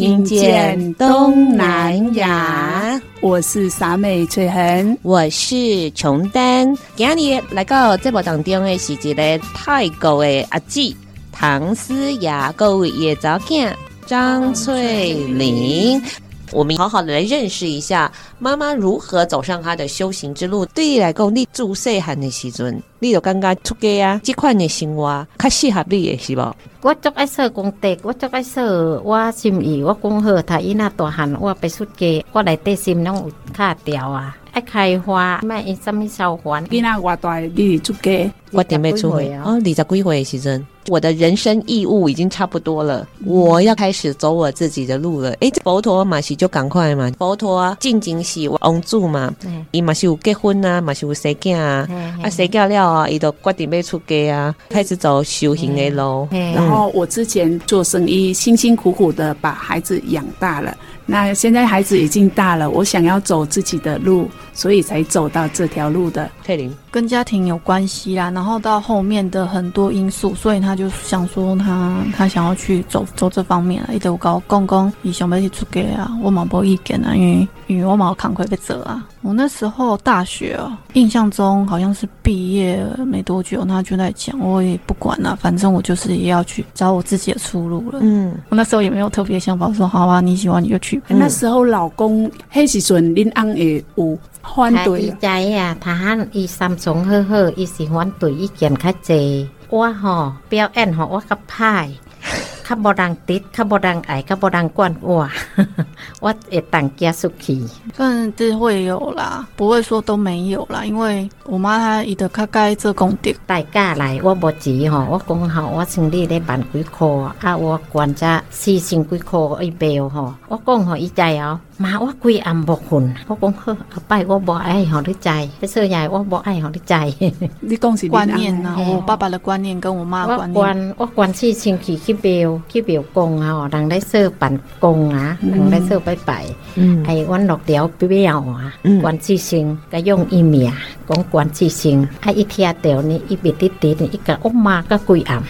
听见东南亚。我是傻美翠痕，我是琼丹。今日来到节目当中的是一个泰国的阿姊唐思雅，各位也早见张翠玲。我们好好的来认识一下妈妈如何走上她的修行之路。对你来讲，你自细汉的时阵，你就感觉出家啊，这款的生活较适合你的是不？我做爱说公德，我做爱说我心意，我讲好，他伊那大汉，我别出家，我来底心拢有卡掉啊，爱开花，卖因什么小花。你那偌大，你出家，我点没出回啊？哦，二十几岁的时阵。我的人生义务已经差不多了，我要开始走我自己的路了。诶，佛陀嘛是就赶快嘛，佛陀啊，进经是王祖嘛，伊嘛是有结婚啊，嘛是有生囝啊，啊生囝了啊，伊就决定要出家啊，开始走修行的路。然后我之前做生意，辛辛苦苦的把孩子养大了。那现在孩子已经大了，我想要走自己的路，所以才走到这条路的。佩玲跟家庭有关系啦，然后到后面的很多因素，所以他就想说他他想要去走走这方面啊。一直有搞公公，伊想不想去出家啊？我嘛无意见啊，因为因为我嘛扛亏被走啊。我那时候大学哦，印象中好像是毕业没多久，他就在讲，我也不管了，反正我就是也要去找我自己的出路了。嗯，我那时候也没有特别想法，说好啊，你喜欢你就去。那时候老公那时阵恁翁也有反对。他伊啊，他喊伊三从好好，伊是反对意见较济。我吼表演吼，我较歹。较无人滴，较无人爱，较无人管我，我会当家出去。算是会有啦，不会说都没有啦。因为我妈她伊得较爱做功德，大家来我无钱吼，我讲吼，我生理咧万几箍啊，我管只四千几箍一包吼，我讲吼伊知哦。妈，我规暗无困，我讲好，阿伯我无爱互你知，这次也我无爱互你知。你讲是观念呐、啊，我爸爸的观念跟我妈的观念。我关我关起先去去庙去庙公啊，人来说办公啊，人来说拜拜。嗯，哎，阮落了庙啊，关起先，佮用伊名讲关起先，啊一听到呢，一别滴滴呢，一个我妈个规暗。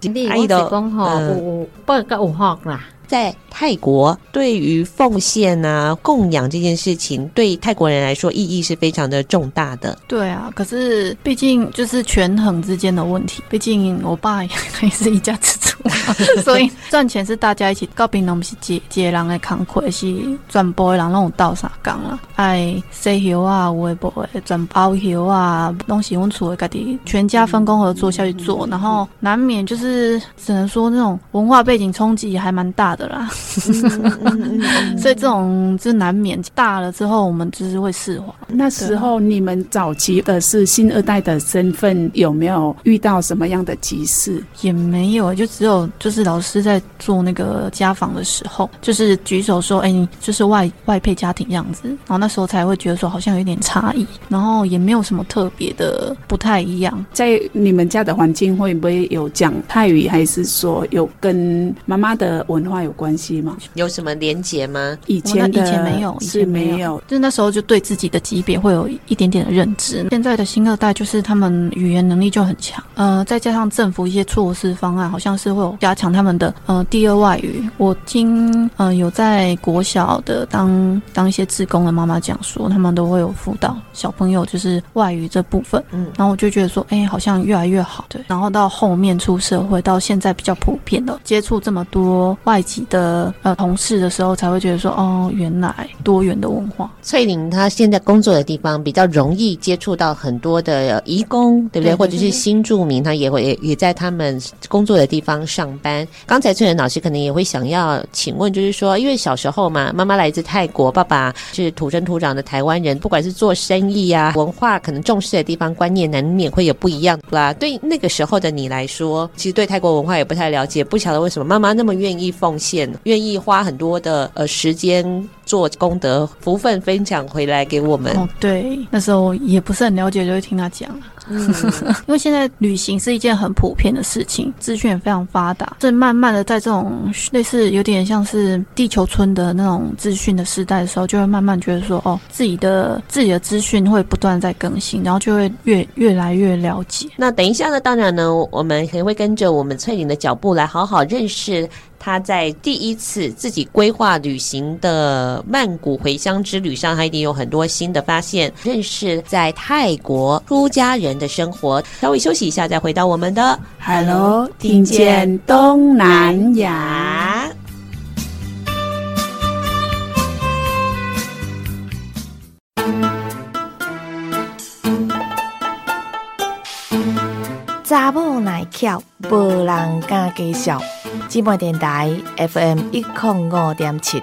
今天我是讲吼，有不个有学啦。在泰国，对于奉献啊、供养这件事情，对泰国人来说意义是非常的重大的。对啊，可是毕竟就是权衡之间的问题。毕竟我爸也是一家之主，所以赚钱是大家一起。高平农是接接人的扛亏，是转播的人拢有倒啥工了。爱洗油啊，有诶无的转包油啊，东西阮厝的家己全家分工合作下去做，然后难免就是只能说那种文化背景冲击还蛮大的。的啦，所以这种就难免大了之后，我们就是会释怀。那时候你们早期的是新二代的身份，有没有遇到什么样的急事？也没有，就只有就是老师在做那个家访的时候，就是举手说：“哎、欸，你就是外外配家庭样子。”然后那时候才会觉得说好像有点差异，然后也没有什么特别的不太一样。在你们家的环境会不会有讲泰语，还是说有跟妈妈的文化有？有关系吗？有什么连结吗？以前以前没有，以前没有，就是那时候就对自己的级别会有一点点的认知。现在的新二代就是他们语言能力就很强，呃，再加上政府一些措施方案，好像是会有加强他们的呃第二外语。我听呃有在国小的当当一些志工的妈妈讲说，他们都会有辅导小朋友就是外语这部分，嗯，然后我就觉得说，哎、欸，好像越来越好，对。然后到后面出社会，到现在比较普遍的接触这么多外籍。习的呃同事的时候，才会觉得说，哦，原来多元的文化。翠玲她现在工作的地方比较容易接触到很多的移工，对不对？对对对，或者是新住民，他也会也也在他们工作的地方上班。刚才翠玲老师可能也会想要请问，就是说，因为小时候嘛，妈妈来自泰国，爸爸是土生土长的台湾人，不管是做生意啊，文化可能重视的地方观念难免会有不一样，啦？对那个时候的你来说，其实对泰国文化也不太了解，不晓得为什么妈妈那么愿意奉献，愿意花很多的呃时间做功德，福分分享回来给我们。哦，对，那时候也不是很了解，就会听他讲。嗯，因为现在旅行是一件很普遍的事情，资讯也非常发达，所以慢慢的在这种类似有点像是地球村的那种资讯的时代的时候，就会慢慢觉得说，哦，自己的自己的资讯会不断在更新，然后就会越越来越了解。那等一下呢，当然呢，我们也会跟着我们翠玲的脚步来好好认识。他在第一次自己规划旅行的曼谷回乡之旅上，他一定有很多新的发现，认识在泰国出家人的生活。稍微休息一下，再回到我们的 Hello，听见东南亚。查某耐巧，无人敢介绍。姊妹电台 FM 一零五点七。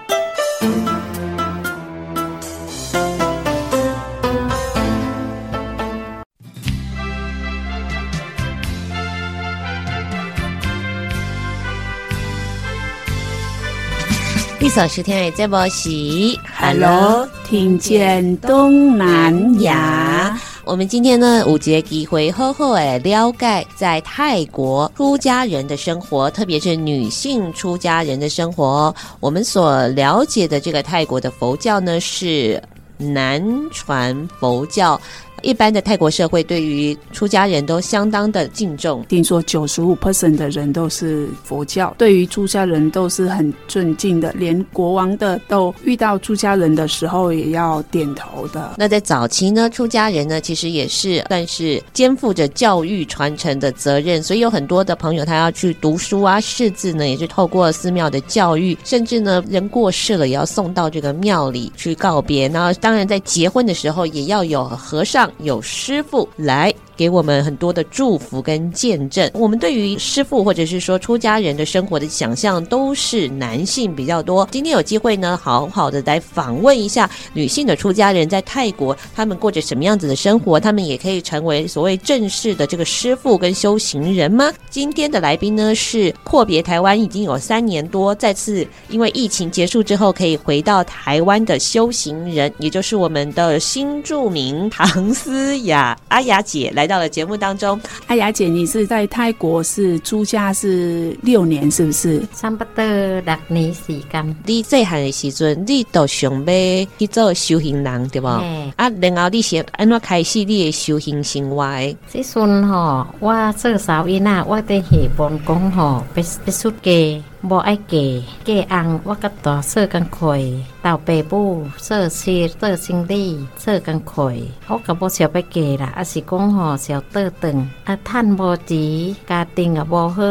你所收听的节目是 Hello，听见东南亚。我们今天呢，有这个机会好好诶了解在泰国出家人的生活，特别是女性出家人的生活。我们所了解的这个泰国的佛教呢，是南传佛教。一般的泰国社会对于出家人都相当的敬重，听说九十五 percent 的人都是佛教，对于出家人都是很尊敬的，连国王的都遇到出家人的时候也要点头的。那在早期呢，出家人呢其实也是算是肩负着教育传承的责任，所以有很多的朋友他要去读书啊、识字呢，也是透过寺庙的教育，甚至呢人过世了也要送到这个庙里去告别。然后当然在结婚的时候也要有和尚。有师傅来。给我们很多的祝福跟见证。我们对于师傅或者是说出家人的生活的想象都是男性比较多。今天有机会呢，好好的来访问一下女性的出家人在泰国，他们过着什么样子的生活？他们也可以成为所谓正式的这个师傅跟修行人吗？今天的来宾呢是阔别台湾已经有三年多，再次因为疫情结束之后可以回到台湾的修行人，也就是我们的新著名唐思雅阿雅姐来。到了节目当中，阿雅姐，你是在泰国是出家是六年，是不是？差不多六年时间。你细汉的时阵，你都想要去做修行人，对不？啊，然后你是安怎开始你的修行生活？这阵吼，我做少伊那，我在希望讲吼，别别出家。无爱嫁，嫁翁我甲大嫂共开，到爸母做事做生理做共开，我甲无想要嫁啦，啊是讲吼是要倒转，啊趁无钱，家庭也无好，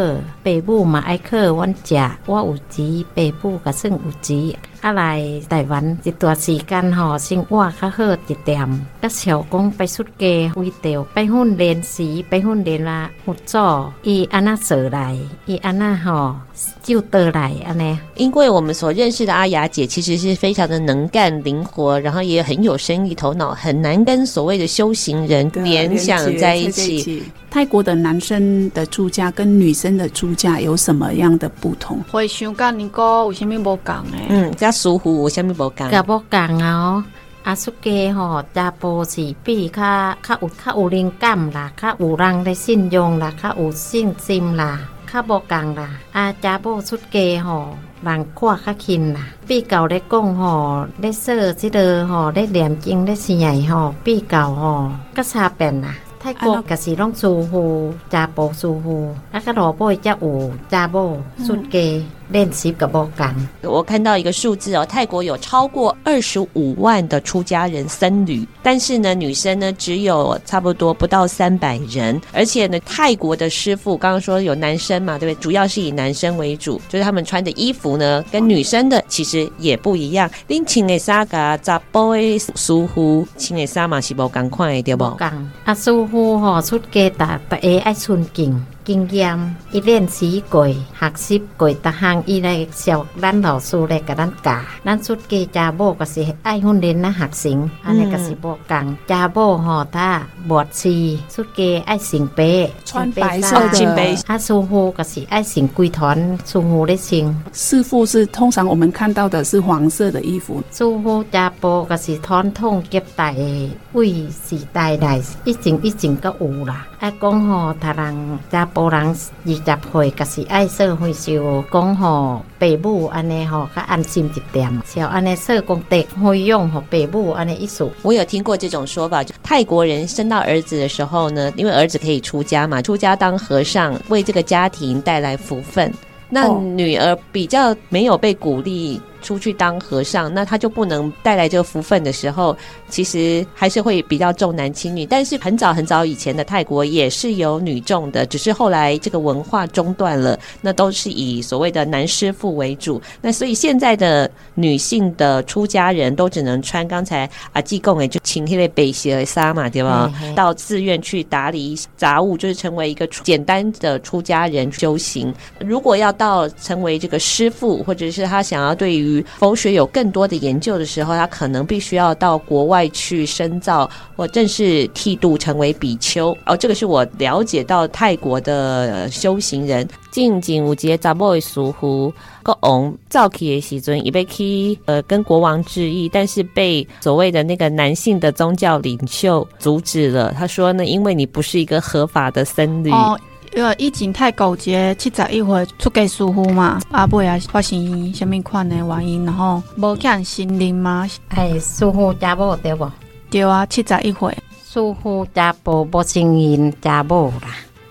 爸母嘛爱靠阮食，我有钱，爸母也算有钱。啊，来台湾一段时间吼，生活较好一点。甲小公拜出家，为着拜训练时，拜训练啦，佛祖伊安那做来，伊安那吼就得来安尼。因为我们所认识的阿雅姐，其实是非常的能干、灵活，然后也很有生意头脑，很难跟所谓的修行人联想在一起。泰国的男生的出家跟女生的出家有什么样的不同？会想跟你讲，有啥物无共诶？嗯，加舒服，有啥物无共？甲无共啊！阿出家吼，大部是比较较有较有灵感啦，较有人的信用啦，较有信心啦，较无共啦。啊，查某出家吼，人看较轻啦。比较咧讲吼，咧说即个吼，咧念经咧啥吼，比较吼，较差别啦。泰国可是拢住户，查甫住户，啊个老婆才有查某出家。练习个无共。我看到一个数字哦，泰国有超过二十五万的出家人僧侣，但是呢，女生呢只有差不多不到三百人，而且呢，泰国的师傅刚刚说有男生嘛，对不对？主要是以男生为主，就是他们穿的衣服呢，跟女生的其实也不一样。恁穿的衫甲查甫的师傅穿的衫嘛是无共款的，对不？共啊，师傅吼出家大大家爱尊敬。经验，伊练习过，学习过，逐项伊来小咱老师来甲咱教。咱出家家母个是爱训练咱学生，安尼个是无共。家母吼，他没事出家爱穿白，穿白色的。啊，师傅个是爱穿规团，师傅咧穿。师傅是通常我们看到的是黄色的衣服。师傅家母个是传统接待的，为时代来一前一前个有啦。爱讲吼，他人家。无人二十岁，可是爱说会就讲吼，爸母安尼吼，较安心一点。像安尼说讲得会用吼，爸母安尼意思。我有听过这种说法，就泰国人生到儿子的时候呢，因为儿子可以出家嘛，出家当和尚，为这个家庭带来福分。那女儿比较没有被鼓励。出去当和尚，那他就不能带来这个福分的时候，其实还是会比较重男轻女。但是很早很早以前的泰国也是有女众的，只是后来这个文化中断了，那都是以所谓的男师傅为主。那所以现在的女性的出家人都只能穿刚才啊济公诶就请那个白鞋的纱嘛，对吧？到寺院去打理杂物，就是成为一个简单的出家人修行。如果要到成为这个师傅，或者是他想要对于于佛学有更多的研究的时候，他可能必须要到国外去深造，或正式剃度成为比丘。哦，这个是我了解到泰国的修行人。近景五节查某的师傅，国王早期的时阵，也被去呃跟国王致意，但是被所谓的那个男性的宗教领袖阻止了。他说呢，因为你不是一个合法的僧侣。哦因为以前泰国节七十一岁出家师傅嘛，阿伯也发生什么款的原因，然后无见心灵嘛？哎，师傅家母对不？对啊，七十一岁，师傅家母无承认家母啦，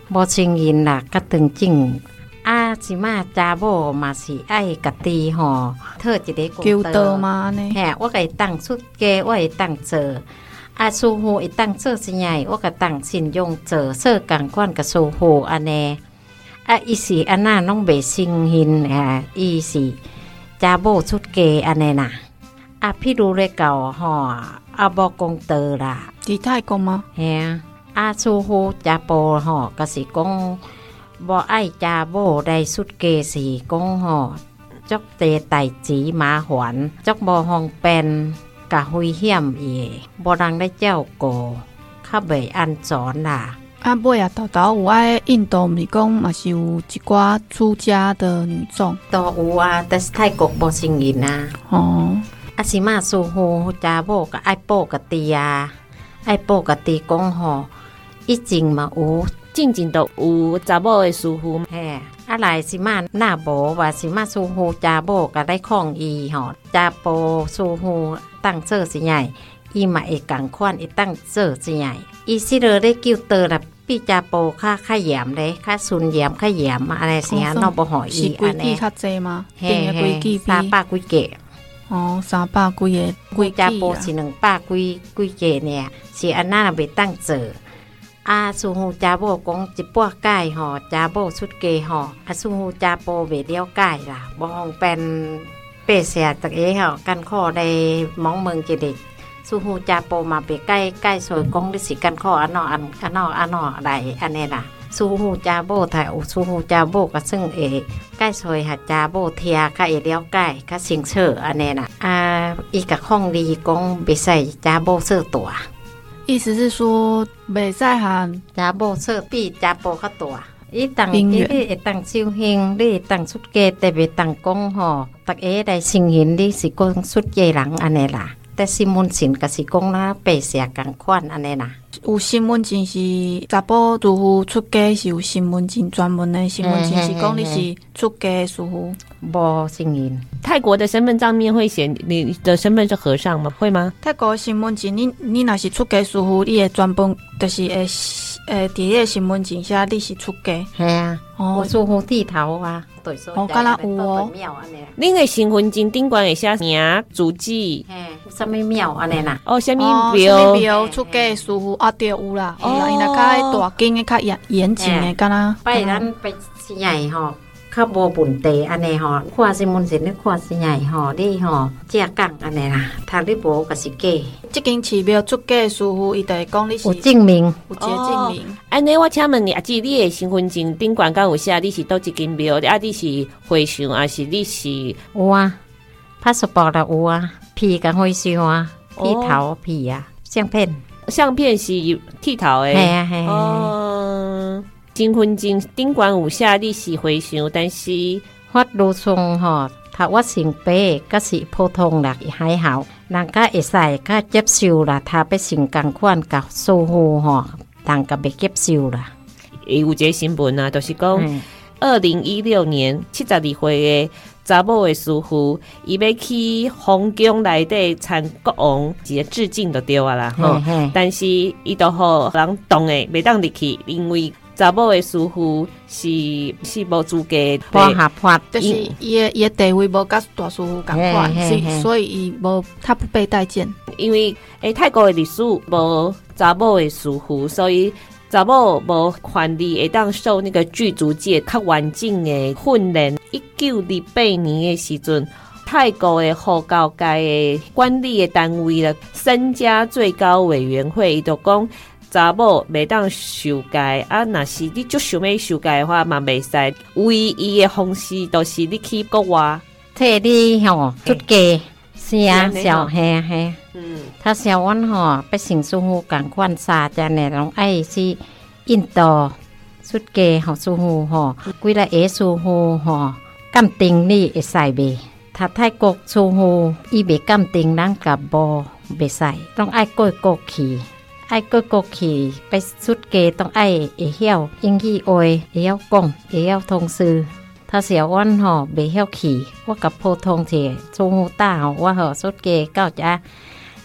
无承认啦，甲当正啊，即嘛家母嘛是爱家己吼，特一个求道嘛呢？嘿，我可以当出家，我会当做。啊，师傅一当做啥样？我个当信用做说共款个师傅安尼。啊，伊是安那拢未承认啊，伊是家母出家安尼啦。啊，譬如咧教吼，啊无功德啦。伫泰国吗？嘿啊，啊，师傅家母吼，可是讲无爱家母来出家是讲吼，足侪代志麻烦，足无方便。较危险耶，无人来照顾，较袂安全啦。啊，尾啊，豆豆有爱印度，毋是讲嘛是有一寡出家的女众都有啊，但是泰国无承认啊。哦，啊是嘛，师傅查某个爱保家己啊，爱保家己讲吼，以前嘛有，进前都有查某的师傅，嘿。啊来是嘛，那无话是嘛，师傅家母甲来抗议吼，家婆师傅当做怎样，伊嘛会共款，会当做怎样，伊是落咧叫道啦，比家婆较较严咧，较顺严较严，安尼是安怎无互伊安尼？规矩较济吗？定个规矩三百几个。哦，三百几个规矩家婆是两百几几个呢，是安那袂当做。啊，师傅家母讲一半解吼，家母出家吼，啊，师傅家母未了解啦，无方便白写逐个吼，艰苦咧，问问一下，师傅家母嘛别解解说讲你是艰苦安怎安安怎安怎来安尼啦，师傅家母才有师傅家母个算会解说下家母听较会了解较清楚安尼啦，啊，伊个抗议讲别使家母做大。意思是说，未使喊家母说比查甫较大。伊当你会当修行，你会当出家，特别当讲吼，大家来承认你是讲出家人安尼啦。但是讲啦，白写共款安尼啦。有身份证是查甫师傅出家是有身份证专门的身份证，是讲你是出家师傅。无姓音。泰国的身份上面会写你的身份是和尚吗？会吗？泰国的身份证，你你若是出家师傅，你会专门就是会诶，伫个新闻纸写你是出家，系啊，哦。我疏忽剃头啊，对，所以哦敢若有哦。庙安尼，恁个身份证顶悬会写名、祖籍，嘿，什么庙安尼啦？哦，什么哦，什庙？么？庙出家的师傅啊，对有啦，哦。伊若较大间的、较严严谨的，敢若拜咱拜生日吼，较无问题安尼吼，看新闻时你看生日吼，你吼正讲安尼啦，读你无就是假，即间寺庙出家的师傅，伊就会讲你是有证明。有这个证明。安尼，我请问你，阿姊，你的身份证顶悬敢有写你是倒一间庙？啊，你是和尚，还是你是？有啊，拍手包啦有啊，皮甲和尚啊，哦剃头皮啊，相片，相片是剃头诶？系啊系啊，哦，身份证顶悬有写你是和尚，但是法律上吼，读我成白，甲是普通啦，还好，人家会使甲接受啦，他要成共款甲师傅吼，人家袂接受啦，有一个新闻啊，就是讲嗯。二零一六年七十二岁的查某的师傅，伊要去皇宫内底参国王一个致敬就对啊啦，吼、但是伊都互人挡诶，袂当入去，因为查某的师傅是是无资格破下破，就是伊的伊的地位无甲大师傅共款，所以以伊无他不被待见。因为诶泰国的历史无查某的师傅，所以查某无权利会当受那个剧组界较完整的训练。一九二八年的时阵，泰国的佛教界的管理的单位了，身家最高委员会伊就讲查某袂当受戒啊，若是你足想要受戒的话嘛袂使，唯一的方式都是你去国外。替你吼出家，是啊，小吼嘿啊嘿啊。嗯，他小阮吼，要成师傅共款三只呢，拢爱去印度出家，互师傅吼，几个个师傅吼，鉴定你会使袂？他泰国师傅伊袂鉴定，咱甲无袂使，拢爱过国去， ไอ้ก็กกขี่ไปสุดเกต้องไอ้เอเหี้ยวอิงขี้โอยเอเหี้ยวกงเอเหี้ยวทงซือถ้าเสียอ้วนหอบเบเหี้ยวขี่ว่ากับโพทงเถจงหูต้าว่าหอสุดเกเก็จะ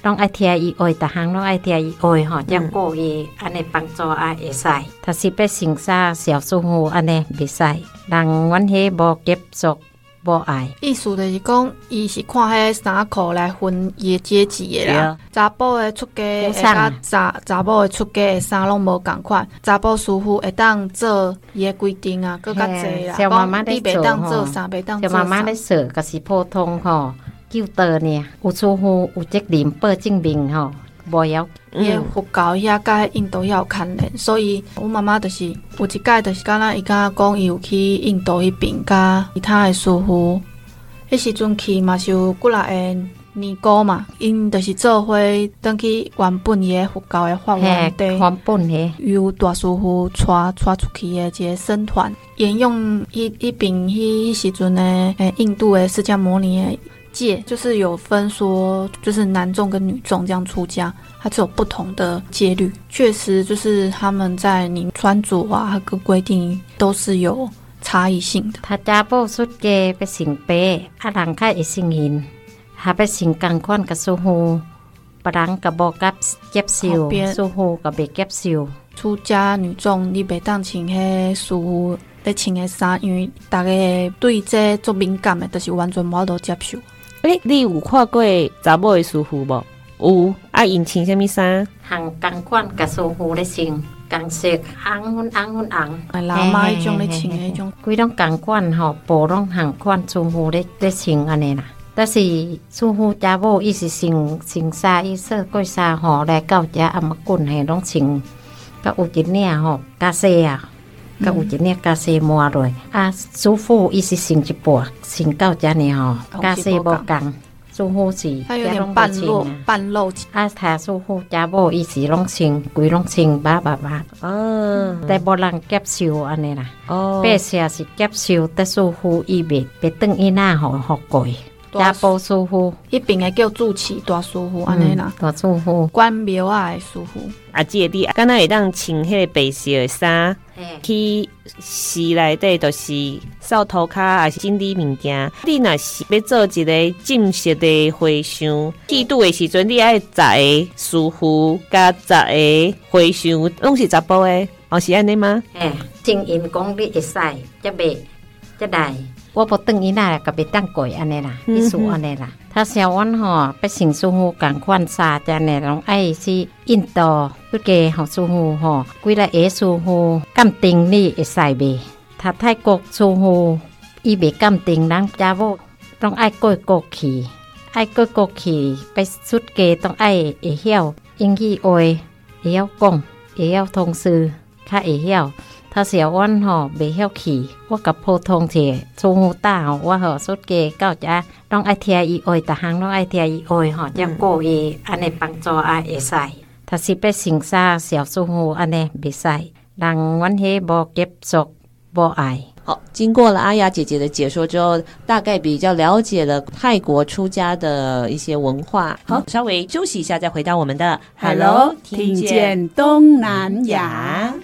ต้องไอเทียอีโอยตาหางต้องไอเทียอีโอยหอดยังโกเออันในปังจออาเอใส่ถ้าสิไปสิงซาเสียวซูโฮอันในเบใส่ดังวันเฮบอกเก็บศก 无爱。意思就是讲，伊是看迄衫裤来分伊的阶级的啦。查甫的出家会甲查查某的出家的衫拢无共款，查甫师傅会当做伊的规定啊，佫较济啦。小妈妈袂当做吼啥，袂当做就妈妈咧啥。说，可是普通吼，救得呢，有师傅有责任报证明吼，无要伊的佛教遐甲印度遐有牵连，所以我妈妈就是有一届就是敢若伊敢讲伊有去印度迄边，甲其他的师傅，迄时阵去嘛是有几来个尼姑嘛，因就是做伙转去原本伊的佛教的法源地。原本嘿，由大师傅带带出去的一个僧团，沿用迄迄边迄时阵的诶印度的释迦牟尼的戒，就是有分说，就是男众跟女众这样出家，它是有不同的戒律。确实，就是他们在你穿着啊各规定都是有差异性的。他家宝出家不行白，啊人较会承认，还要成共款个师傅，别人个无甲接受，后边师傅个袂接受。出家女众你袂当穿迄师傅咧穿的衫，因为大家对这做敏感的，就是完全无法度接受。诶、你有看过查某的师傅无？有，啊，因穿啥物衫？行共款甲师傅咧穿，共色红粉红粉红，老妈迄种咧穿的迄种。规拢共款吼，无拢同款师傅咧咧穿安尼啦。但是师傅查某伊是穿穿衫，伊说过衫吼来到遮阿妈棍嘿拢穿，甲有一领吼加西啊，甲有一领加西抹落。啊，师傅伊是穿一半，穿到遮尔吼，加西无共。师傅是它有点半露半露。啊，他师傅家某伊是拢穿，规拢穿白白白。啊，但无人接受安尼啦。哦，白色是接受，但师傅伊袂袂当伊那互互过。家宝师傅，一边个叫主持大师傅安尼啦，大师傅，关庙啊的师傅。啊，姐弟，刚才会当穿迄个白色的衫，去寺内底就是扫涂骹，啊是整理物件。你若是要做一个正式的和尚，剃度的时阵，你爱十个师傅加十个和尚，拢是查甫的，哦，是安尼吗？哎，正因讲你会使，则袂则来。我无等伊那个别当过安尼啦，意思安尼啦。他小阮吼，不成师傅共款啥只内容，爱是印度不给好师傅吼，几个野师傅鉴定你会使袂？他泰国师傅伊袂鉴定，人家某拢爱过过去，爱过过去，不出家都爱会晓英语话，会晓讲，会晓通词，较会晓。他小阮吼袂晓去，我甲普通者师傅打吼，我吼出家到遮，拢爱听伊话，逐项拢爱听伊话吼，则过伊安尼帮助啊会使。他是要成啥小师傅安尼袂使，人阮迄无接触无爱。好，经过了阿雅姐姐的解说之后，大概比较了解了泰国出家的一些文化。好，稍微休息一下，再回到我们的 Hello，听见东南亚。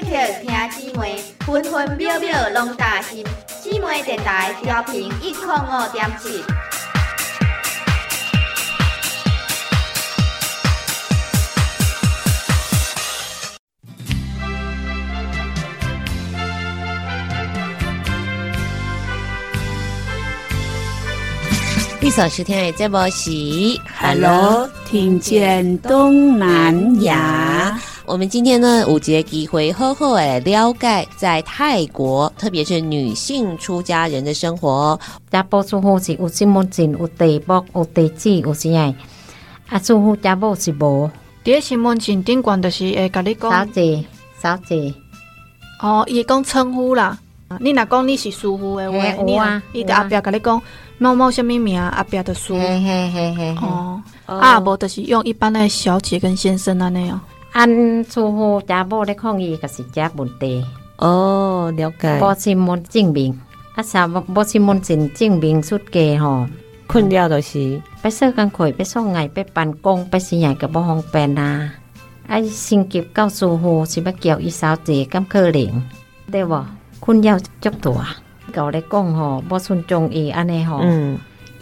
听姊妹，分分秒秒拢担心。姊妹电台调频一零五点七。第三十天的节目是 Hello，听见东南亚。我们今天呢，有一个机会好好诶了解在泰国，特别是女性出家人的生活。家宝师傅是有身份证，有地簿，有地址，有啥？啊，师傅家婆是无。伫身份证顶悬就是会甲你讲。小姐，小姐。哦，伊讲称呼啦。你若讲你是师傅的话，你啊，伊在后壁甲你讲某某什么名，后壁的师傅。嘿嘿嘿嘿。哦，啊，无就是用一般的小姐跟先生安尼哦。 อันโซโฮจาโบได้ข้องอีกับสิจับุนเตอเดี๋ยวกันบอซิมอนจิ้งบิงอาสาวบอซิมอนสินจิ้งบิงสุดเกหอมคนเดียวเดอสิไปเสื้อกันข่อยไปส่องไงไปปั่นกงไปสิใหญ่กับบอฮองแปนาไอสิงเก็บเก้าโซโฮสิมาเกี่ยวอีสาวเจกำเคอเหลงได้บ่คุณยาวจบตัวเก่าได้ก้องหอบอสุนจงอีอันแนหอ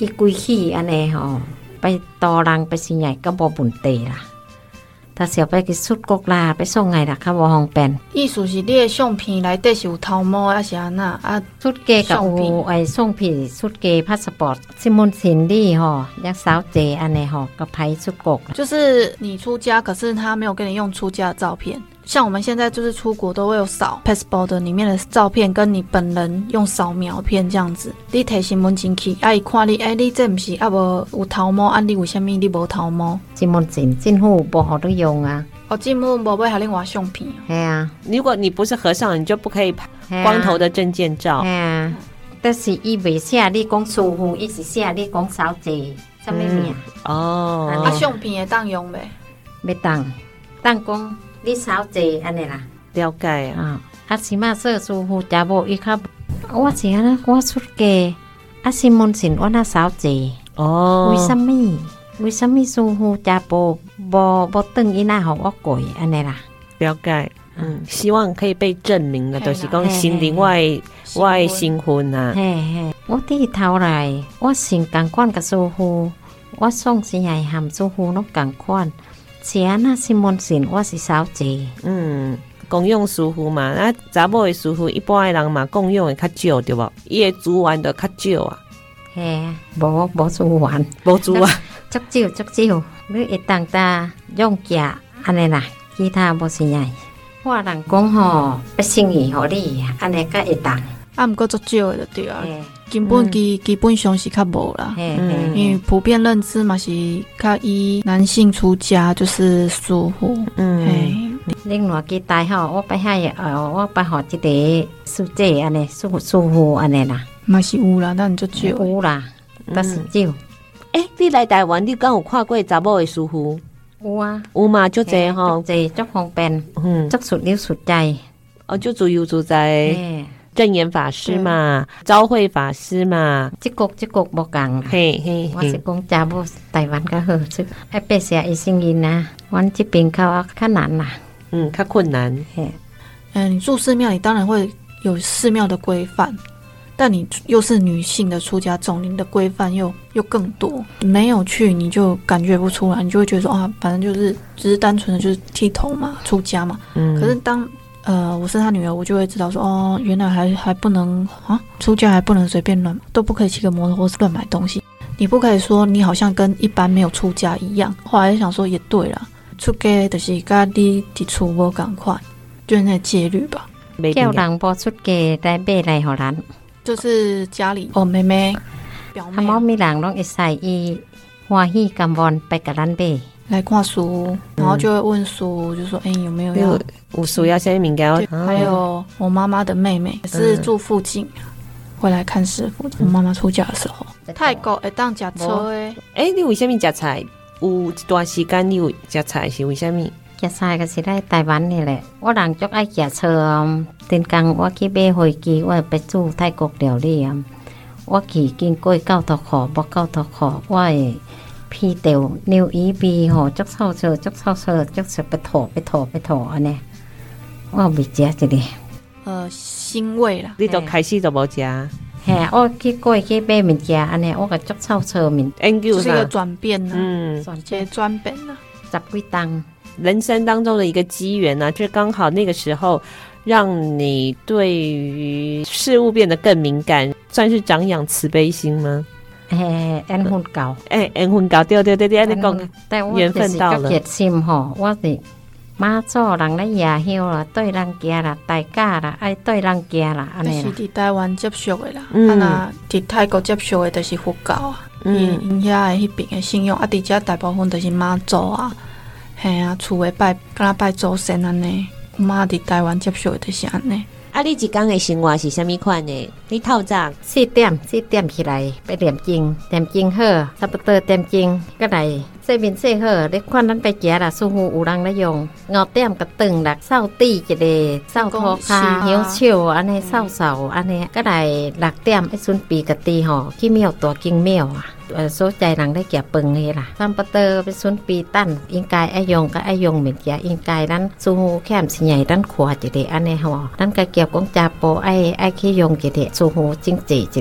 อีกุยขี้อันแนหอไปตอรังไปสิใหญ่กับบอบุนเตล่ะ 他是要去出国啦，要送来啦，较无方便。意思是你的相片内底是有头毛，还是安那啊？出街甲有诶相片，出街 passport，身份证你吼，要扫地安尼吼，甲拍出国。就是你出家，可是他没有给你用出家的照片。像我们现在就是出国都会有扫 passport 的里面的照片，跟你本人用扫描片这样子。你提身份证去，啊，伊看你，哎，你这不是啊？无有头毛，啊，你为什么你无头毛？身份证政府无好你用啊。哦，政府无要和你换相片。系啊，如果你不是和尚，你就不可以拍光头的证件照。系啊，但是伊未写你讲师傅，伊是写你讲小姐，什么名？哦，啊，相片会当用未？未当，当讲。你小姐安尼啦，了解啊。啊，起码说师傅家宝伊较，我是安尼，我出家，啊，身份证我那小姐。哦，为什么？为什么师傅家宝无无等伊那互我过安尼啦？了解，嗯，希望可以被证明的，就是讲心灵外外新婚呐。嘿嘿，我低头来，我先共款个师傅，我送钱来含师傅拢共款。是啊，那身份证我是小姐。嗯，公用师傅嘛，那查某的师傅一般的人嘛，公用的较少对不？伊的资源就较少啊。嘿，无无资源，无资源，足少足少。你一当呾用家安尼啦，其他无啥。我人讲吼，不生意互你，安尼个会当。啊，毋过足少的就对啊。根本基基本上是较无啦，因为普遍认知嘛是较以男性出家就是舒服。嗯，另外记大吼，我拜下呃，我拜好一个师姐安尼，舒舒服安尼啦，嘛是有啦，但就少有啦，但是少。诶，你来台湾，你敢有看过查某的舒服？有啊，有嘛就这吼，这足方便，嗯，足顺溜顺ใจ，哦，就自由自在证严法师嘛，昭惠法师嘛，这个这国无共，嘿嘿，我是讲家母台湾较好，即爱白写医生因啊，阮这边较较难啦，嗯，较困难，嘿，嗯，你住寺庙，你当然会有寺庙的规范。但你又是女性的出家众，你的规范又又更多。没有去，你就感觉不出来，你就会觉得说啊，反正就是只是单纯的就是剃头嘛，出家嘛。嗯。可是当呃我是他女儿，我就会知道说哦，原来还还不能啊，出家还不能随便乱，都不可以骑个摩托或是乱买东西。你不可以说你好像跟一般没有出家一样。后来想说也对了，出家就是家己提出无赶快，就是那戒律吧。叫人不出家来买来给人。就是家里哦，妹妹、表妹，他某咪人拢会使伊欢喜甘愿白给咱买来看书，然后就会问书，就说哎、欸、有没有要有书要先敏感。还有我妈妈的妹妹也是住附近，会来看师傅。我妈妈出嫁的时候，泰国会当驾车诶。哎，你为什么食菜？有一段时间你有食菜是为什么？食菜个是来台湾的咧，我人足爱骑车啊。天工我去买飞机，我要煮泰国料理啊。我去经过高头河，无高头河，我会批掉牛耳鼻吼，足臭臭，足臭臭，足臭不吐不吐不吐安尼。我未食一个，呃，腥味啦。你都开始都无食？嘿，我去过去买物件安尼，我个足臭臭面。这是一个转变呢，嗯，转接转变呢，十几档。人生当中的一个机缘呢，就刚好那个时候，让你对于事物变得更敏感，算是长养慈悲心吗？哎，缘分到，哎，缘分到，对对对对，你讲，缘分到了。热心吼，我是妈祖人咧夜香啦，对人家啦，大家啦，爱对人家啦，安尼啦。是伫台湾接受的啦，啊那伫泰国接受的都是佛教啊，因因遐的迄边的信仰，啊，伫遮大部分都是妈祖啊。嘿啊，厝诶拜，敢若拜祖先安尼。我妈伫台湾接受诶就是安尼。啊，你一工的生活是虾米款的？你透早四点四点起来要念经，念经好，差不多点钟，过来洗面洗好。你看咱别家啦，似乎有人咧用五点个灯啦扫地一个，扫涂骹、摇手安尼扫扫安尼。过来六点一准备个地吼，去庙大经庙啊。呃，所在人咧夹饭诶啦，差不多要准备等，应该爱用个爱用物件，应该咱住户欠咱看一个安尼吼，咱个夹讲家宝爱爱去用一个住户经济一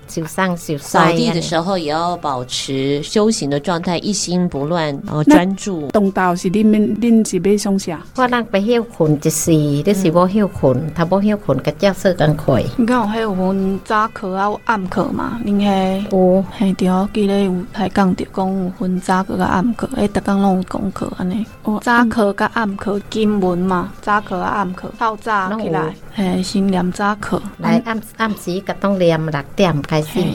伤受伤。扫地的时候也要保持修行的状态，一心不乱，然后专注。东道是恁们恁是要上下。我人不晓困一时，你是无晓困，他无晓困，个教授更快。你看我有分早课啊，有暗课嘛？恁遐有，嘿对，记得有台讲着讲有分早课甲暗课，哎，逐工拢有功课安尼。早课甲暗课经文嘛，早课啊暗课，透早起来，嘿，先念早课，来暗暗时甲当念六点开。สิ่ง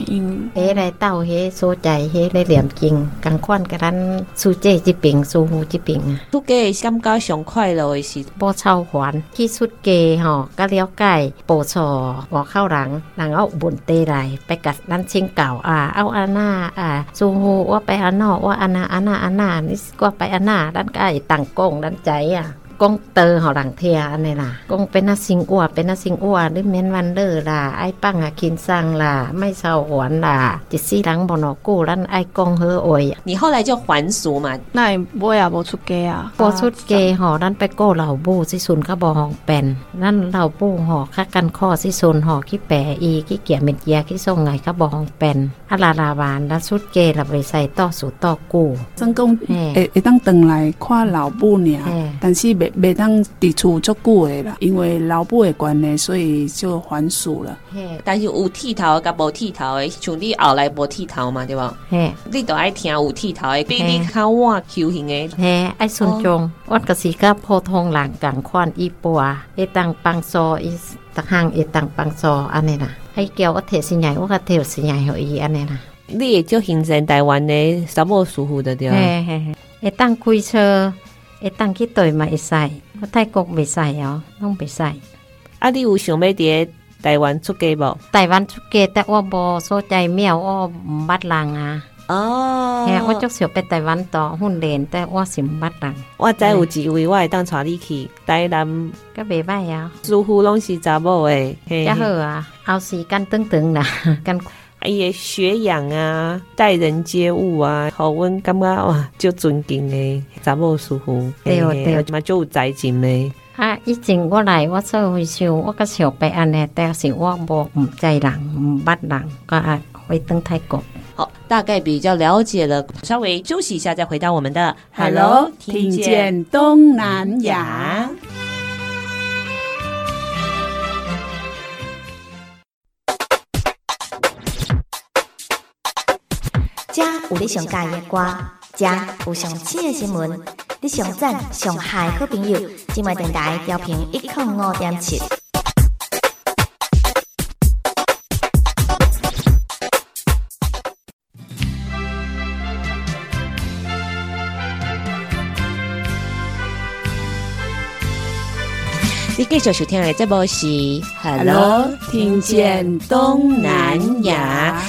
เฮไรเต้าเฮโซใจเฮไรเหลี่ยมจริงกังค้อนกระนั้นสูเจจิปิงสูหูจิปิงทุกเกกำก้าสองค่อยเลยสิบ่เช่าหวนที่สุดเกย์หอก็เลี้ยวไก่โปชอหอวเข้าหลังหลังเอาบุญเตไรไปกัดนั้นชิงเก่าอ่าเอาอานาอ่าสูหูว่าไปอานาว่าอานาอานาอานานี่ก็ไปอานาด้านใกล้ต่างกงด้านใจอะ 凡，去出家吼，甲了解无错，外口人，人有问题来，别甲咱请教啊，啊安那啊，师父我拜安怎，我安那安那安那，你我拜安那，咱甲会当讲，咱知啊。讲道互人听安尼啦，讲变啊生活，变啊生活，你免烦恼啦，爱放下轻松啦，莫操烦啦，一世人无偌久，咱爱讲好话。你后来就还俗嘛？那我也无出家啊，无出家吼，咱要顾老母，即阵较无方便。咱老母吼较艰苦，即阵吼去白衣去见物件去送来较无方便。啊啦啦万，咱出家啦袂使倒数倒久。真讲会会当转来看老母尔，但是袂。没没当伫厝足久诶啦，因为老母的关系，所以就还俗了。嘿，但是有剃头甲无剃头诶，像你后来无剃头嘛，对无？嘿，你都爱听有剃头诶，比你较晚 Q 型诶。嘿，爱尊重，我就是甲普通人共款一般，一当帮助伊，逐项一当帮助安尼啦。伊叫我提醒来，我甲提醒来互伊安尼啦。你也就形成台湾的查某师傅的对吧？嘿嘿嘿，会当开车，会当去对嘛会使，我泰国袂使哦，拢袂使。啊，你有想要伫台湾出家无？台湾出家，但我无所在庙，我毋捌人啊。哦，嘿，我足想要台湾度训练，但我是毋捌人。我知有机会，我会当带你去台南，佮袂歹啊。师傅拢是查某诶，较好啊。后时间长长啦，干。伊个学养啊，待人接物啊，互阮感觉哇，就尊敬的，查某师傅，对对，嘛就有才情的。啊，以前我来我做会时，我个小白安尼，但是我无毋知人，毋捌人，个啊回登泰国。好，大概比较了解了，稍微休息一下，再回到我们的 Hello，听见东南亚。有你上喜欢的歌，遮有上新的新闻，你上赞上嗨好朋友，今晚电台调频一零五点七。你继续收听的节目是 Hello，听见东南亚。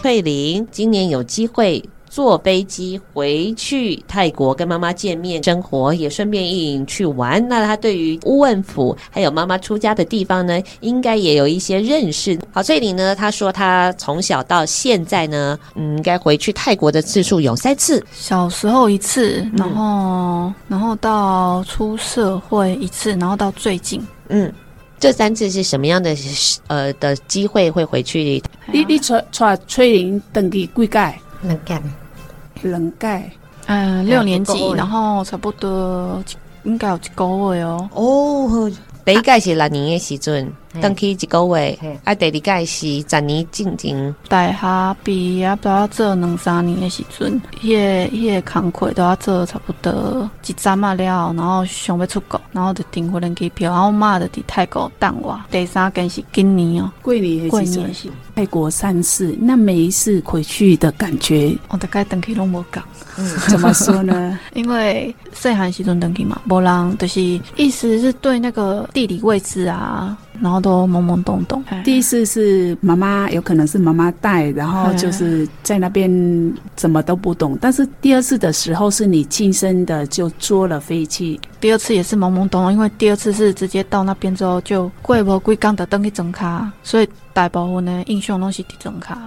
翠玲今年有机会坐飞机回去泰国跟妈妈见面生活，也顺便去玩。那她对于乌汶府还有妈妈出家的地方呢，应该也有一些认识。好，翠玲呢，她说她从小到现在呢，嗯，应该回去泰国的次数有三次。小时候一次，然后、嗯、然后到出社会一次，然后到最近，嗯。这三次是什么样的呃的机会会回去？你你带带翠玲登记几届？两届，两届。嗯，六年级，然后差不多应该有一个月哦。哦，第一届是六年的时阵。登去一个月，啊，第二届是十年进前，大学毕业都要做两三年的时阵，迄个迄个工课都要做差不多一站啊了，然后想要出国，然后就订回来机票，然后我妈就伫泰国等我。第三件是今年哦，过年过年是泰国三次，那每一次回去的感觉，我大概登去拢无讲，嗯，怎么说呢？因为细汉时阵登去嘛，无人就是意思是对那个地理位置啊。然后都懵懵懂懂。第一次是妈妈，有可能是妈妈带，然后就是在那边怎么都不懂。但是第二次的时候，是你亲身的就坐了飞机。第二次也是懵懵懂懂，因为第二次是直接到那边之后就过无几工的登一整卡，所以大部分的印象都是伫装卡。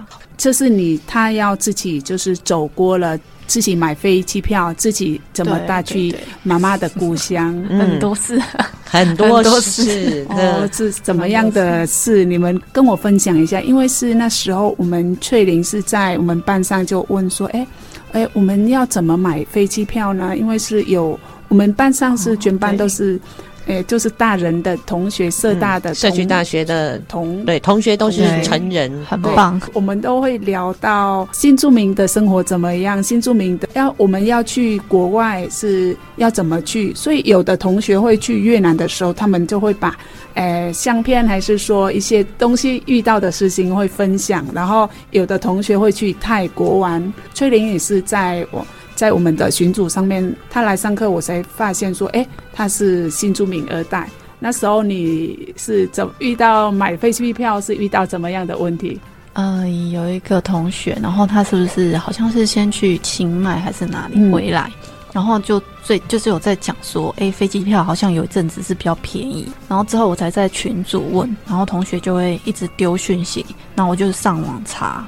这是你他要自己就是走过了。自己买飞机票，自己怎么带去妈妈的故乡？很多事，很多事。哦，是怎么样的事？你们跟我分享一下。因为是那时候，我们翠玲是在我们班上就问说：“哎，哎，我们要怎么买飞机票呢？”因为是有我们班上是全班都是。诶，就是大人的同学，社大的、嗯、社区大学的同对同学都是成人，很棒。我们都会聊到新住民的生活怎么样，新住民的要我们要去国外是要怎么去，所以有的同学会去越南的时候，他们就会把诶相片还是说一些东西遇到的事情会分享，然后有的同学会去泰国玩。翠玲也是在我。在我们的群组上面，他来上课，我才发现说，哎，他是新住民二代。那时候你是怎么遇到买飞机票？是遇到怎么样的问题？呃，有一个同学，然后他是不是好像是先去清迈还是哪里回来，嗯、然后就最就是有在讲说，哎，飞机票好像有一阵子是比较便宜。然后之后我才在群组问，然后同学就会一直丢讯息，然后我就上网查。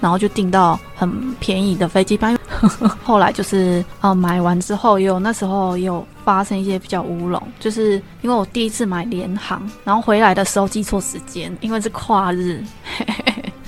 然后就订到很便宜的飞机票。后来就是呃买完之后，也有那时候有发生一些比较乌龙，就是因为我第一次买联航，然后回来的时候记错时间，因为是跨日。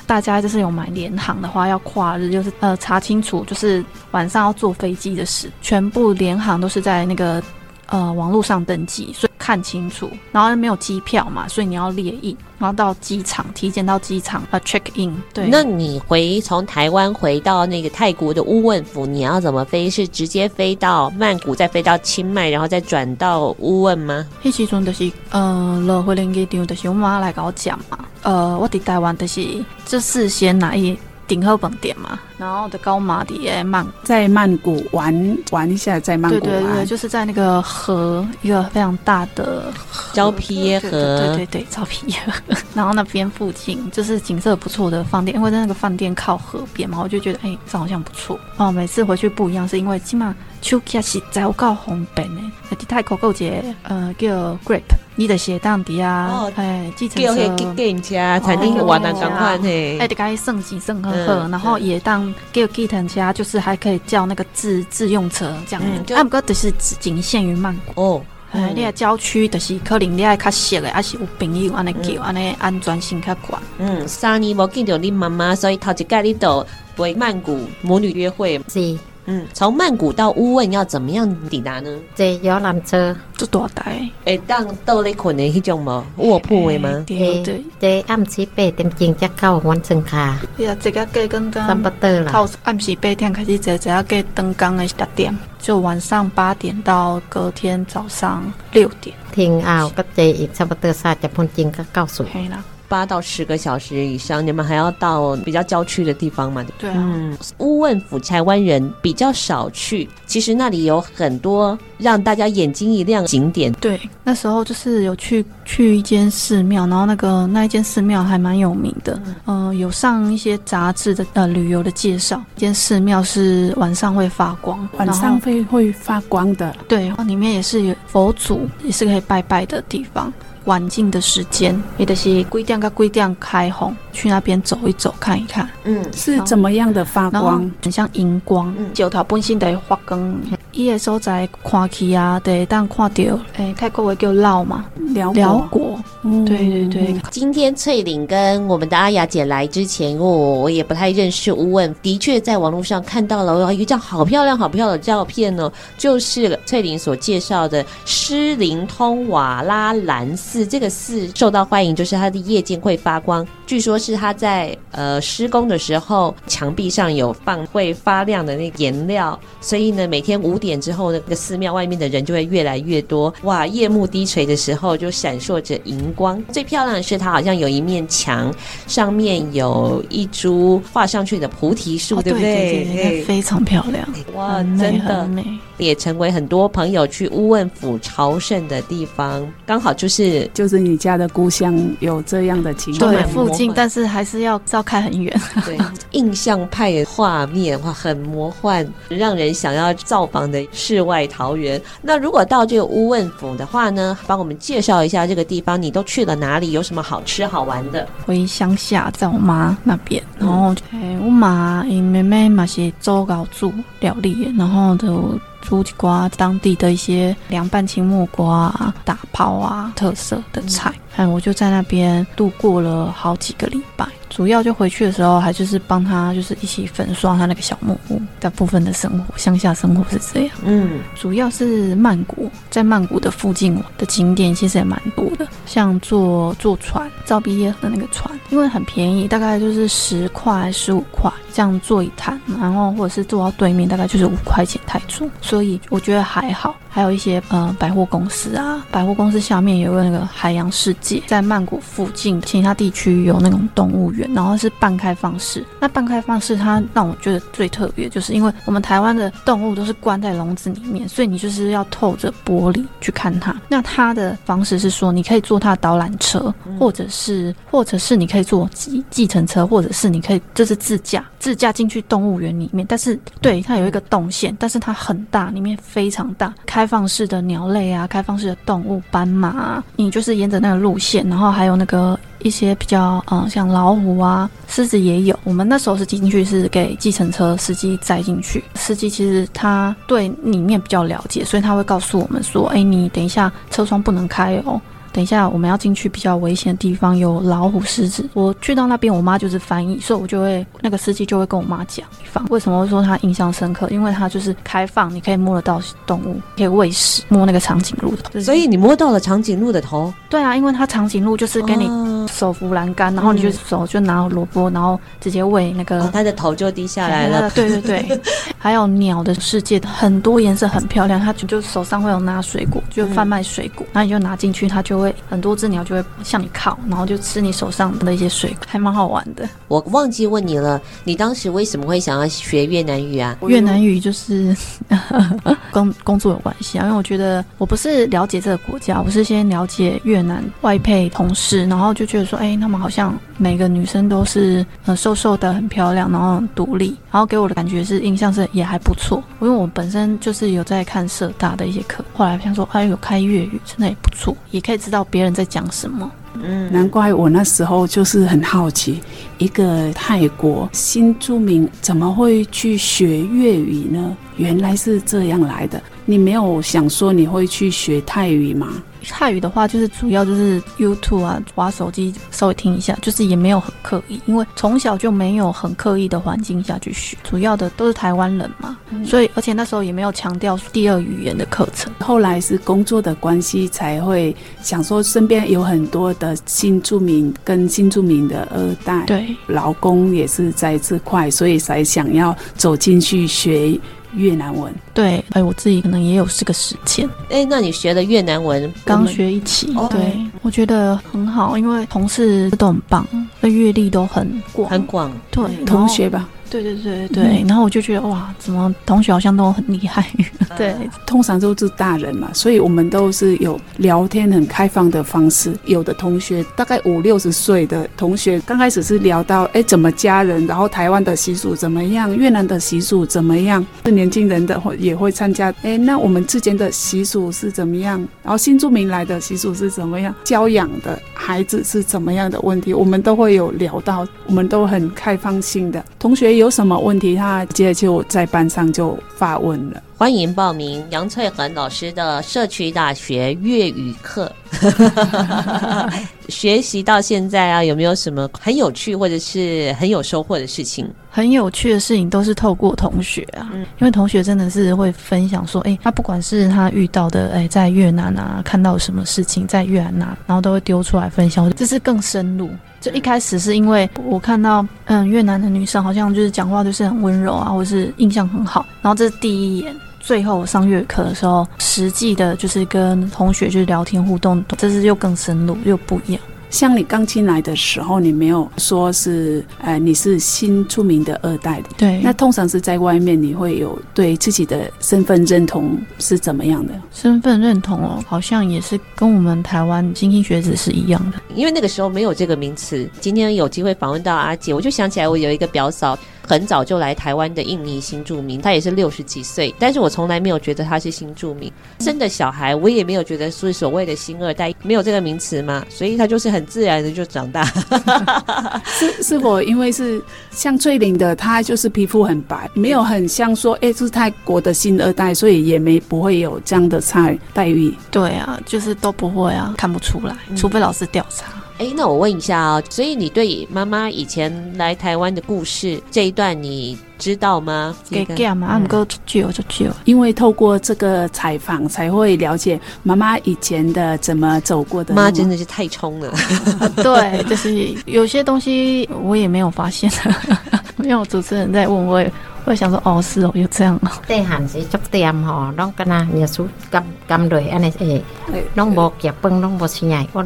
大家就是有买联航的话，要跨日，就是呃查清楚，就是晚上要坐飞机的事，全部联航都是在那个呃网络上登记，所以看清楚，然后没有机票嘛，所以你要列印，然后到机场体检到机场啊 check in。对，那你回从台湾回到那个泰国的乌汶府，你要怎么飞？是直接飞到曼谷，再飞到清迈，然后再转到乌汶吗？迄时阵就是呃落回联机场，就是我妈来跟我讲嘛，呃，我伫台湾就是这事先拿一。顶好饭店嘛，然后的高马底诶曼，在曼谷玩玩一下，在曼谷对对对，就是在那个河一个非常大的昭披耶河，对对对，昭披耶河，然后那边附近就是景色不错的饭店，因为在那个饭店靠河边嘛，我就觉得哎，这好像不错哦。每次回去不一样，是因为起码手机是在我够方便的，在泰国购节呃叫 Grape。你的鞋当底啊，哎，计程车，叫给人家餐厅玩的赶快嘿，哎，得该算几算呵呵，然后也当叫计程车，就是还可以叫那个自自用车这样。嗯，啊，不过就是只仅限于曼谷哦。哎，你啊郊区就是可能你爱较熟的，还是有朋友安尼叫，安尼安全性较高。嗯，三年无见到你妈妈，所以头一届你都陪曼谷母女约会。是。嗯，从曼谷到乌汶要怎么样抵达呢？坐游览车，坐多大？会当倒咧困的迄种吗？卧铺的吗？对对对，暗时八点钟才到完成卡。对啊，这个计刚刚差不多了。到暗时八点开始坐，这个计登岗的十点，就晚上八点到隔天早上六点。停后个坐也差不多三十分钟才到。八到十个小时以上，你们还要到比较郊区的地方嘛？对啊，嗯，乌汶府台湾人比较少去，其实那里有很多让大家眼睛一亮景点。对，那时候就是有去去一间寺庙，然后那个那一间寺庙还蛮有名的，嗯、呃，有上一些杂志的呃旅游的介绍。一间寺庙是晚上会发光，晚上会会发光的。对，然后里面也是有佛祖，也是可以拜拜的地方。晚境的时间，也就是几点到几点开放，去那边走一走，看一看。嗯，是怎么样的发光？很像荧光。嗯，石头本身的发光，伊个所在看起啊，对，当看到，诶、欸，泰国话叫寮嘛，辽辽国。嗯，对对对。今天翠玲跟我们的阿雅姐来之前，我我也不太认识乌汶，的确在网络上看到了一张好漂亮、好漂亮的照片哦，就是翠玲所介绍的诗灵通瓦拉兰寺。这个寺受到欢迎，就是它的夜间会发光。据说是它在呃施工的时候，墙壁上有放会发亮的那个颜料，所以呢，每天五点之后，那个寺庙外面的人就会越来越多。哇，夜幕低垂的时候就闪烁着荧光。最漂亮的是，它好像有一面墙，上面有一株画上去的菩提树，哦、对不对？对对对，非常漂亮。哇，真的美，也成为很多朋友去乌汶府朝圣的地方。刚好就是。就是你家的故乡有这样的情况，对，附近，但是还是要照开很远。对，印象派的画面哇，很魔幻，让人想要造访的世外桃源。那如果到这个乌汶府的话呢，帮我们介绍一下这个地方，你都去了哪里？有什么好吃好玩的？回乡下，在我妈那边，然后哎，我妈因妹妹嘛是做高煮料理，然后就。煮一瓜当地的一些凉拌青木瓜啊、打泡啊特色的菜，嗯，我就在那边度过了好几个礼拜。主要就回去的时候，还就是帮他，就是一起粉刷他那个小木屋。大部分的生活，乡下生活是这样。嗯，主要是曼谷，在曼谷的附近的景点其实也蛮多的，像坐坐船，造毕业的那个船，因为很便宜，大概就是十块、十五块这样坐一趟，然后或者是坐到对面，大概就是五块钱泰铢，所以我觉得还好。还有一些呃百货公司啊，百货公司下面有个那个海洋世界，在曼谷附近其他地区有那种动物园，然后是半开放式。那半开放式它让我觉得最特别，就是因为我们台湾的动物都是关在笼子里面，所以你就是要透着玻璃去看它。那它的方式是说，你可以坐它的导览车，或者是或者是你可以坐计计程车，或者是你可以就是自驾自驾进去动物园里面。但是对它有一个动线，但是它很大，里面非常大，开。开放式的鸟类啊，开放式的动物，斑马啊，你就是沿着那个路线，然后还有那个一些比较，嗯，像老虎啊、狮子也有。我们那时候是进去是给计程车司机载进去，司机其实他对里面比较了解，所以他会告诉我们说，哎，你等一下车窗不能开哦。等一下我们要进去比较危险的地方，有老虎、狮子。我去到那边，我妈就是翻译，所以我就会那个司机就会跟我妈讲，为什么会说他印象深刻？因为他就是开放，你可以摸得到动物，可以喂食，摸那个长颈鹿的头。所以你摸到了长颈鹿的头？对啊，因为它长颈鹿就是跟你手扶栏杆，然后你就手就拿萝卜，然后直接喂那个，它的头就低下来了。对 对对，还有鸟的世界，很多颜色很漂亮，它就就手上会有拿水果，就贩卖水果，然后你就拿进去，它就会很多只鸟就会向你靠，然后就吃你手上的一些水果，还蛮好玩的。我忘记问你了，你当时为什么会想要学越南语啊？越南语就是 跟工作有关系啊，因为我觉得我不是了解这个国家，我是先了解越南外配同事，然后就觉得说，哎，他们好像每个女生都是很瘦瘦的，很漂亮，然后很独立，然后给我的感觉是印象是也还不错。因为我本身就是有在看社大的一些课，后来想说，哎，有开粤语，真的也不错，也可以知道别人在讲什么。嗯，难怪我那时候就是很好奇，一个泰国新住民怎么会去学粤语呢？原来是这样来的。你没有想说你会去学泰语吗？泰语的话，就是主要就是 YouTube 啊，滑手机稍微听一下，就是也没有很刻意，因为从小就没有很刻意的环境下去学，主要的都是台湾人嘛，嗯、所以而且那时候也没有强调第二语言的课程。后来是工作的关系，才会想说身边有很多的新住民跟新住民的二代，对，老公也是在这块，所以才想要走进去学。越南文，对，哎，我自己可能也有这个时间。哎，那你学的越南文刚学一期，对，我觉得很好，因为同事都很棒，那阅历都很广，很广，对，同学吧。对对对对，然后我就觉得哇，怎么同学好像都很厉害？对，通常都是大人嘛，所以我们都是有聊天很开放的方式。有的同学大概五六十岁的同学，刚开始是聊到哎怎么家人，然后台湾的习俗怎么样，越南的习俗怎么样，是年轻人的会也会参加。哎，那我们之间的习俗是怎么样？然后新住民来的习俗是怎么样？教养的孩子是怎么样的问题，我们都会有聊到，我们都很开放性的同学。有什么问题，他直接就在班上就发问了。欢迎报名杨翠恒老师的社区大学粤语课。学习到现在啊，有没有什么很有趣或者是很有收获的事情？很有趣的事情都是透过同学啊，嗯、因为同学真的是会分享说，哎，他不管是他遇到的，哎，在越南啊看到什么事情，在越南啊，然后都会丢出来分享，这是更深入。就一开始是因为我看到，嗯，越南的女生好像就是讲话就是很温柔啊，或是印象很好，然后这是第一眼。最后上越语课的时候，实际的就是跟同学就是聊天互动，这是又更深入又不一样。像你刚进来的时候，你没有说是，呃，你是新出名的二代的。对。那通常是在外面，你会有对自己的身份认同是怎么样的？身份认同哦，好像也是跟我们台湾新兴学子是一样的，因为那个时候没有这个名词。今天有机会访问到阿姐，我就想起来，我有一个表嫂。很早就来台湾的印尼新住民，他也是六十几岁，但是我从来没有觉得他是新住民。生的小孩，我也没有觉得是所谓的新二代，没有这个名词嘛，所以他就是很自然的就长大。是 是否因为是像翠玲的，她就是皮肤很白，没有很像说，哎、欸，是泰国的新二代，所以也没不会有这样的差待遇。对啊，就是都不会啊，看不出来，除非老师调查。哎，那我问一下啊、所以你对妈妈以前来台湾的故事这一段你知道吗？给讲嘛，啊，不过就就就，因为透过这个采访才会了解妈妈以前的怎么走过的。妈真的是太冲了，对，就是有些东西我也没有发现，因为我主持人在问我，我想说哦，是哦，有这样哦。对，还是足点吼，拢跟那耶稣甘甘瑞安尼诶，拢无夹饭，拢无吃爱，我。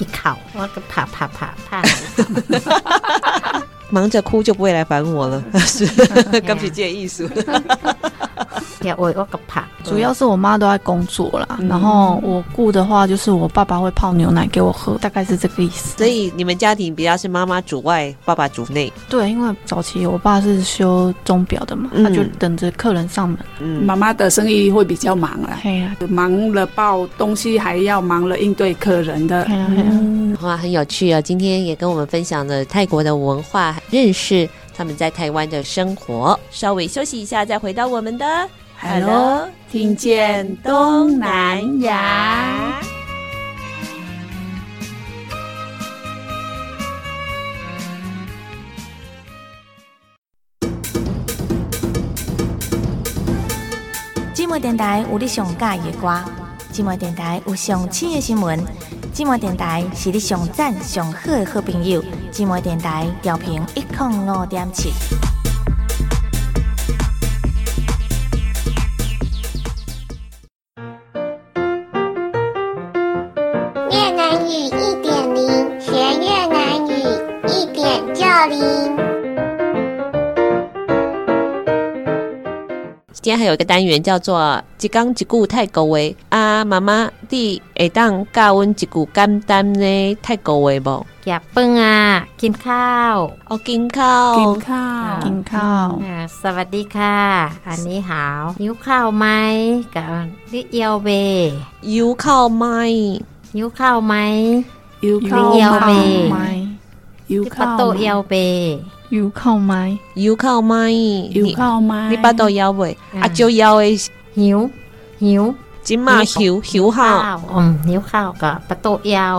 一考，我就啪啪啪啪，忙着哭就不会来烦我了，是，刚去见艺术。我我个怕，主要是我妈都在工作啦，嗯、然后我顾的话就是我爸爸会泡牛奶给我喝，大概是这个意思。所以你们家庭比较是妈妈主外，爸爸主内。对，因为早期我爸是修钟表的嘛，嗯、他就等着客人上门。嗯，妈妈的生意会比较忙啦，对呀、啊，忙了抱东西，还要忙了应对客人的。对呀、啊，嗯、哇，很有趣啊！今天也跟我们分享了泰国的文化，认识他们在台湾的生活。稍微休息一下，再回到我们的。Hello，听见东南亚。寂寞电台有你上佳的歌，寂寞电台有上新的新闻，寂寞电台是你上赞上好的好朋友，寂寞电台调频一点五点七。点就灵。今天还有一个单元叫做“一讲一句泰国话”，啊，妈妈，你会当教阮一句简单的泰国话不？食饭啊，กินข้าว，哦，กินข้าว，กินข้าว，กินข้าว。啊，สวัสดีค่ะ，อันนี้好，หิวข้าวไหมกับนี่เอียวเบ หิวข้าวไหม หิวข้าวไหม 有 หิ 靠 วเอียวเบ ไหม 你ะโตเอียวเปย์ยูเข้าไม้ยูเ嘛牛牛好，嗯，牛ยูเข้าไม้ปะโตเอียว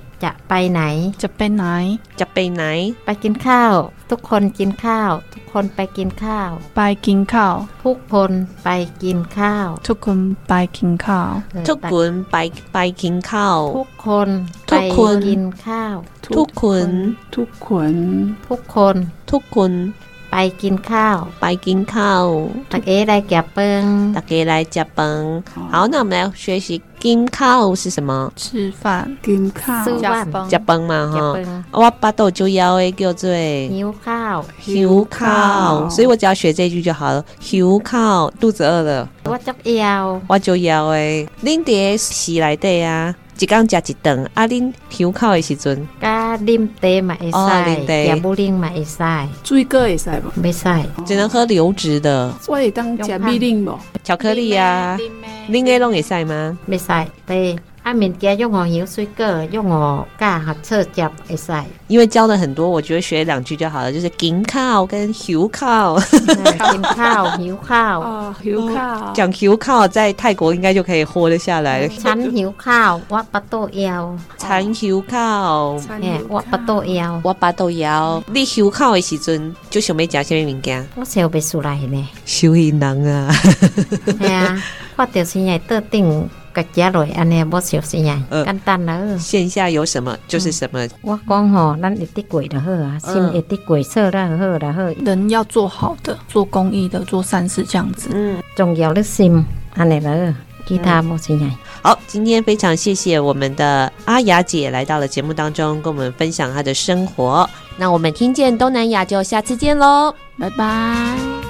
เวไอ้เกียบเปิงเจ้าลิคิดโตยจะไปไหนอย่างเงี้ยลิคิดโตยจะไปไหน จะไปไหน จะไปไหน ไปกินข้าว ทุกคนกินข้าว ทุกคนไปกินข้าว ไปกินข้าว ทุกคนไปกินข้าว ทุกคนไปกินข้าวเออทุกคนไปไปกินข้าว ทุกคนทุกคนไปกินข้าว ทุกคน ทุกคน ทุกคน ทุกคน ไปกินข้าว ไปกินข้าว ตักเอได้แก่เปิง 大家来食饭。好，那我们来学习“กินข้าว”是什么？吃饭กินข้าว ซื้อ 加 บ้าน 饭食饭嘛， แก่ 哈 เปิ。ง 我巴肚就枵的叫做 หิวข้าว หิวข้าว，所以我只要学这句就好了。หิวข้าว，肚子饿了， ว่าจักเอียว 我就枵的。恁伫市内底啊， 一工食一顿，啊，恁抽考的时阵，甲啉茶嘛会使，也不啉嘛会使，水果会使无？袂使，只能喝流质的。所以当食米令无？巧克力啊，恁个拢会使吗？袂使，对。啊，物件用我油水果，用我干合作接会。因为教了很多，我觉得学两句就好了，就是金靠跟油靠，金靠 油靠，哦，油靠，讲油靠在泰国应该就可以活得下来。残油靠，我巴肚腰，残油靠，我巴肚腰，我巴肚腰。你油靠的时阵，就想要什么物件？我烧不出来呢，烧鱼人啊，系啊，我就是在桌顶。个家里安尼不小心呀，简单了。线下有什么就是什么。我讲吼，咱一滴鬼的好啊，心一滴鬼色的好的好。人要做好的，做公益的，做善事这样子。嗯，重要的心安尼了，其他不重呀。好，今天非常谢谢我们的阿雅姐来到了节目当中，跟我们分享她的生活。那我们听见东南亚就下次见喽，拜拜。